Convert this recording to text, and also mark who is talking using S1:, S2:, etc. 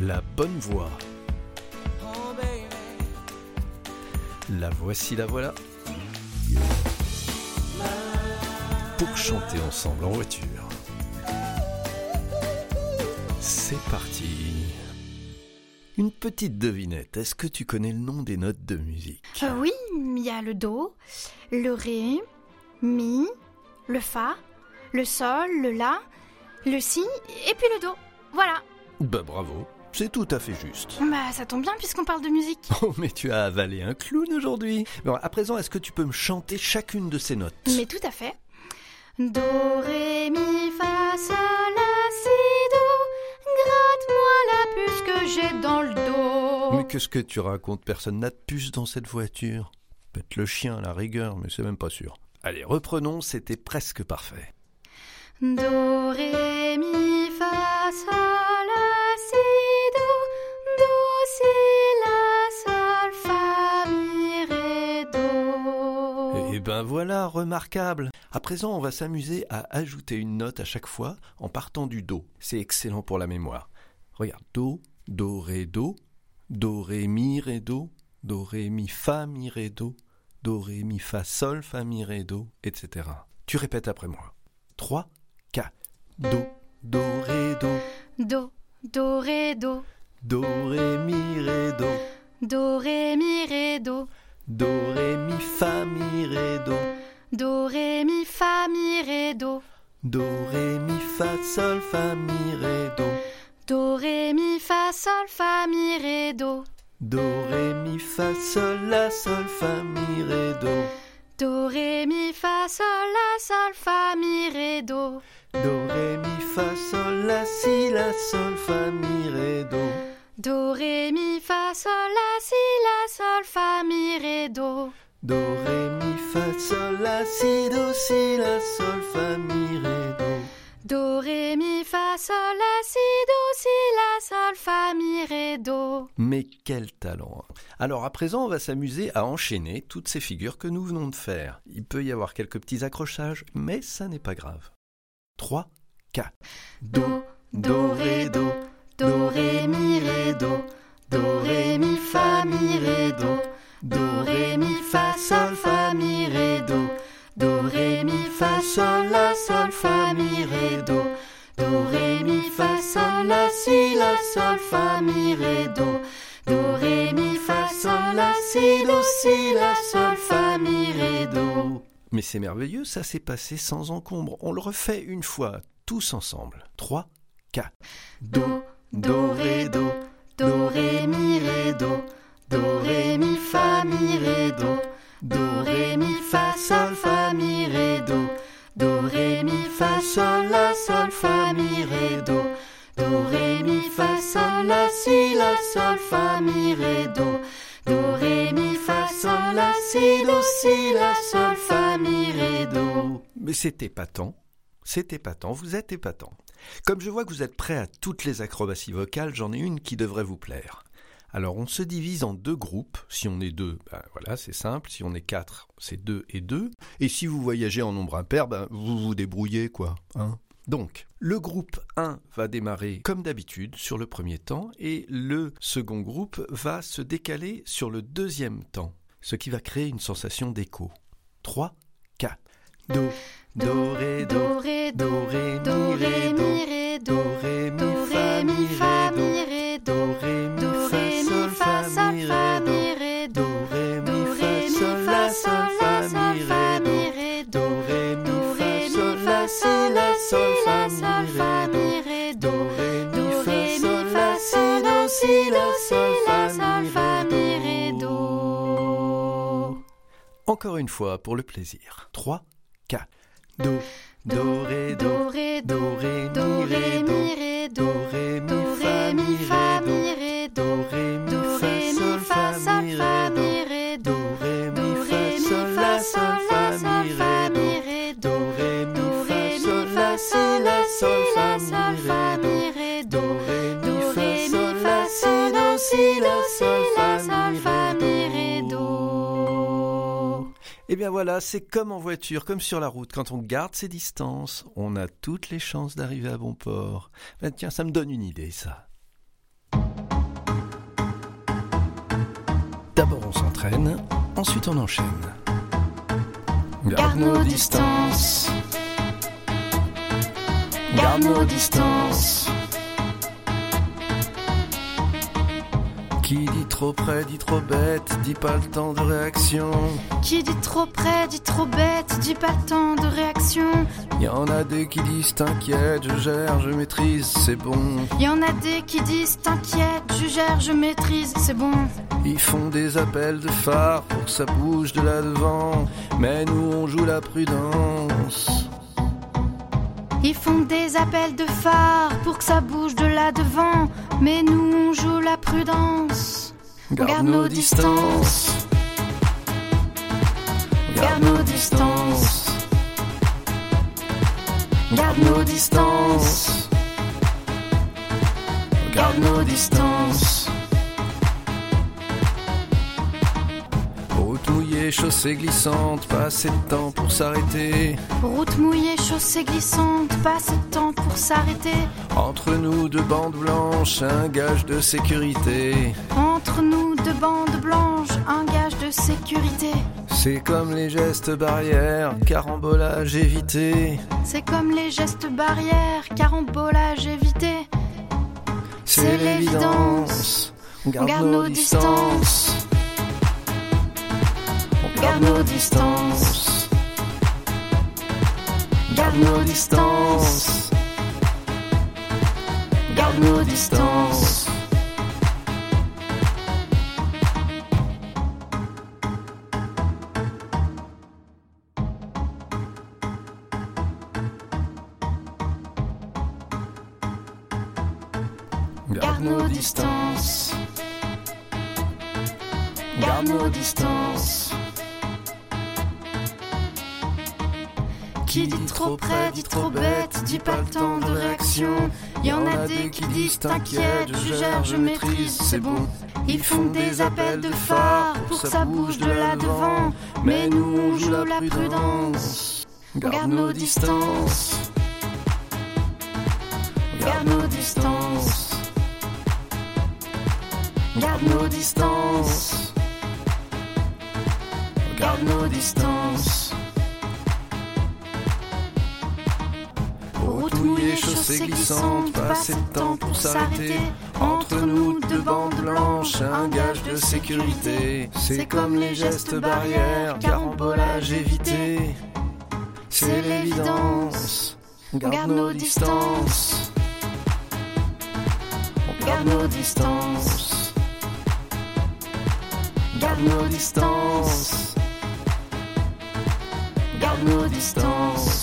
S1: La bonne voix. La voici, la voilà. Pour chanter ensemble en voiture. C'est parti. Une petite devinette. Est-ce que tu connais le nom des notes de musique?
S2: Euh, oui, il y a le Do, le Ré, Mi, le Fa, le Sol, le La, le Si et puis le Do. Voilà.
S1: Bah bravo, c'est tout à fait juste.
S2: Bah ça tombe bien puisqu'on parle de musique.
S1: Oh mais tu as avalé un clown aujourd'hui. Bon, à présent, est-ce que tu peux me chanter chacune de ces notes?
S2: Mais tout à fait. Do, Ré, Mi, Fa, Sol, La, Si, Do. Gratte-moi la puce que j'ai dans le dos.
S1: Mais qu'est-ce que tu racontes? Personne n'a de puce dans cette voiture. Peut-être le chien à la rigueur, mais c'est même pas sûr. Allez, reprenons, c'était presque parfait.
S2: Do, Ré, Mi, Fa, Sol,
S1: ben voilà, remarquable. À présent, on va s'amuser à ajouter une note à chaque fois en partant du Do. C'est excellent pour la mémoire. Regarde, Do, Do, Ré, Do, Do, Ré, Mi, Ré, Do, Do, Ré, Mi, Fa, Mi, Ré, Do, Do, Ré, Mi, Fa, Sol, Fa, Mi, Ré, Do, etc. Tu répètes après moi. 3, 4. Do, Do, Ré, Do,
S2: Do, Do, Ré, Do.
S1: Do, Ré, Mi, Ré, Do,
S2: Do, Ré, Mi, Ré, Do.
S1: Do, Ré, Mi, Fa, Mi, Ré, Do,
S2: Do, Ré, Mi, Fa, Mi, Ré, Do.
S1: Do, Ré, Mi, Fa, Sol, Fa, Mi, Ré, Do.
S2: Do, Ré, Mi, Fa, Sol, Fa, Mi, Ré, Do.
S1: Do, Ré, Mi, Fa, Sol, La, Sol, Fa, Mi, Ré, Do.
S2: Do, Ré, Mi, Fa, Sol, La, Sol, Fa, Mi, Ré, Do.
S1: Do, Ré, Mi, Fa, Sol, La, Si, La, Sol, Fa, Mi, Ré, Do.
S2: Do, Ré, Mi, Fa, Sol, La, Si, La, Sol, Fa, Mi, Ré, Do.
S1: Do, Ré, Mi, Fa, Sol, La, Si, Do, Si, La, Sol, Fa, Mi, Ré, Do.
S2: Do, Ré, Mi, Fa, Sol, La, Si, Do, Si, La, Sol, Fa, Mi, Ré, Do.
S1: Mais quel talent. Alors à présent, on va s'amuser à enchaîner toutes ces figures que nous venons de faire. Il peut y avoir quelques petits accrochages, mais ça n'est pas grave. 3, 4.
S2: Do, Do, Ré, Do. Do, Ré, Mi, Ré, Do. Do, Ré, Mi, Fa, Mi, Ré, Do. Do, Ré, Mi, Fa, Sol, Fa, Mi, Ré, Do. Do, Ré, Mi, Fa, Sol, La, Sol, Fa, Mi, Ré, Do. Do, Ré, Mi, Fa, Sol, La, Si, La, Sol, Fa, Mi, Ré, Do. Do, Ré, Mi, Fa, Sol, La, Si, Do, Si, La, Sol, Fa, Mi, Ré, Do.
S1: Mais c'est merveilleux, ça s'est passé sans encombre. On le refait une fois, tous ensemble. 3, 4.
S2: Do, Do, Ré, Do. Do, Ré, Mi, Ré, Do. Do, Ré, Mi, Fa, Mi, Ré, Do. Do, Ré, Mi, Fa, Sol, Fa, Mi, Ré, Do. Do, Ré, Mi, Fa, Sol, La, Sol, Fa, Mi, Ré, Do. Do, Ré, Mi, Fa, Sol, La, Si, La, Sol, Fa, Mi, Ré, Do. Do, Ré, Mi, Fa, Sol, La, Si, Do, Si, La, Sol, Fa, Mi, Ré, Do.
S1: Mais c'est épatant. C'est épatant, vous êtes épatant. Comme je vois que vous êtes prêts à toutes les acrobaties vocales, j'en ai une qui devrait vous plaire. Alors on se divise en deux groupes. Si on est deux, ben voilà, c'est simple. Si on est quatre, c'est deux et deux. Et si vous voyagez en nombre impair, ben vous vous débrouillez quoi. Hein Donc, le groupe 1 va démarrer comme d'habitude sur le premier temps et le second groupe va se décaler sur le deuxième temps, ce qui va créer une sensation d'écho. 3, 4. Do, do, ré, do,
S2: Ré,
S1: do, ré,
S2: Do,
S1: mi, ré, do.
S2: Mi, Ré,
S1: Do, ré, mi, fa,
S2: Ré,
S1: mi,
S2: Fa,
S1: ré, do.
S2: Mi, Ré,
S1: Do,
S2: Do.
S1: ré, mi, fa, sol,
S2: Fa,
S1: mi,
S2: Fa,
S1: ré, do.
S2: Ré,
S1: Do, ré, mi, fa, sol,
S2: Fa,
S1: la,
S2: Sol,
S1: fa, mi, ré, do.
S2: Ré,
S1: Do, ré, mi, fa, sol,
S2: Fa,
S1: la,
S2: Sol,
S1: si, la,
S2: La,
S1: sol,
S2: Si,
S1: fa, mi, ré, do.
S2: Mi, Ré,
S1: Do, ré, mi, fa, sol,
S2: Fa,
S1: la, si, do,
S2: La,
S1: si, sol, fa, mi, ré. Encore une fois, pour le plaisir. 3, 4. Do, do, ré, do.
S2: Ré,
S1: Do, ré,
S2: Do,
S1: mi,
S2: Ré,
S1: do.
S2: Mi, Ré,
S1: Do, Ré, mi, voilà, c'est comme en voiture, comme sur la route. Quand on garde ses distances, on a toutes les chances d'arriver à bon port. Ben tiens, ça me donne une idée, ça. D'abord on s'entraîne, ensuite on enchaîne.
S2: Garde nos distances. Garde nos distances.
S1: Qui dit trop près, dit trop bête, dit pas le temps de réaction.
S2: Qui dit trop près, dit trop bête, dit pas le temps de réaction.
S1: Y en a des qui disent t'inquiète, je gère, je maîtrise, c'est bon.
S2: Y en a des qui disent t'inquiète, je gère, je maîtrise, c'est bon.
S1: Ils font des appels de phare pour que ça bouge de là devant. Mais nous on joue la prudence.
S2: Ils font des appels de phare pour que ça bouge de là devant. Mais nous on joue la prudence.
S1: Garde nos distances.
S2: Garde nos distances. Garde nos distances. Garde nos distances.
S1: Mouillée, chaussée glissante, pas assez de temps pour s'arrêter.
S2: Route mouillée, chaussée glissante, pas assez de temps pour s'arrêter.
S1: Entre nous deux bandes blanches, un gage de sécurité.
S2: Entre nous deux bandes blanches, un gage de sécurité.
S1: C'est comme les gestes barrières, carambolage évité.
S2: C'est comme les gestes barrières, carambolage évité.
S1: C'est l'évidence. On garde nos distances.
S2: Garde nos distances. Garde nos distances. Garde nos distances. Garde nos distances. Garde nos distances. Qui dit trop près, dit trop bête, dit pas le temps de réaction. Y en a des qui disent t'inquiète, je gère, je maîtrise, c'est bon. Ils font des appels de phare pour que ça bouge de là devant. Mais nous on joue la prudence. Garde nos distances. Garde nos distances. Garde nos distances. Garde nos distances.
S1: Route mouillée, chaussée glissante, pas assez de temps pour s'arrêter. Entre nous deux bandes blanches, un gage de sécurité. C'est comme les gestes barrières, carambolage évité. C'est l'évidence. On garde nos distances. On
S2: Garde nos distances.
S1: garde nos distances.
S2: Garde nos distances.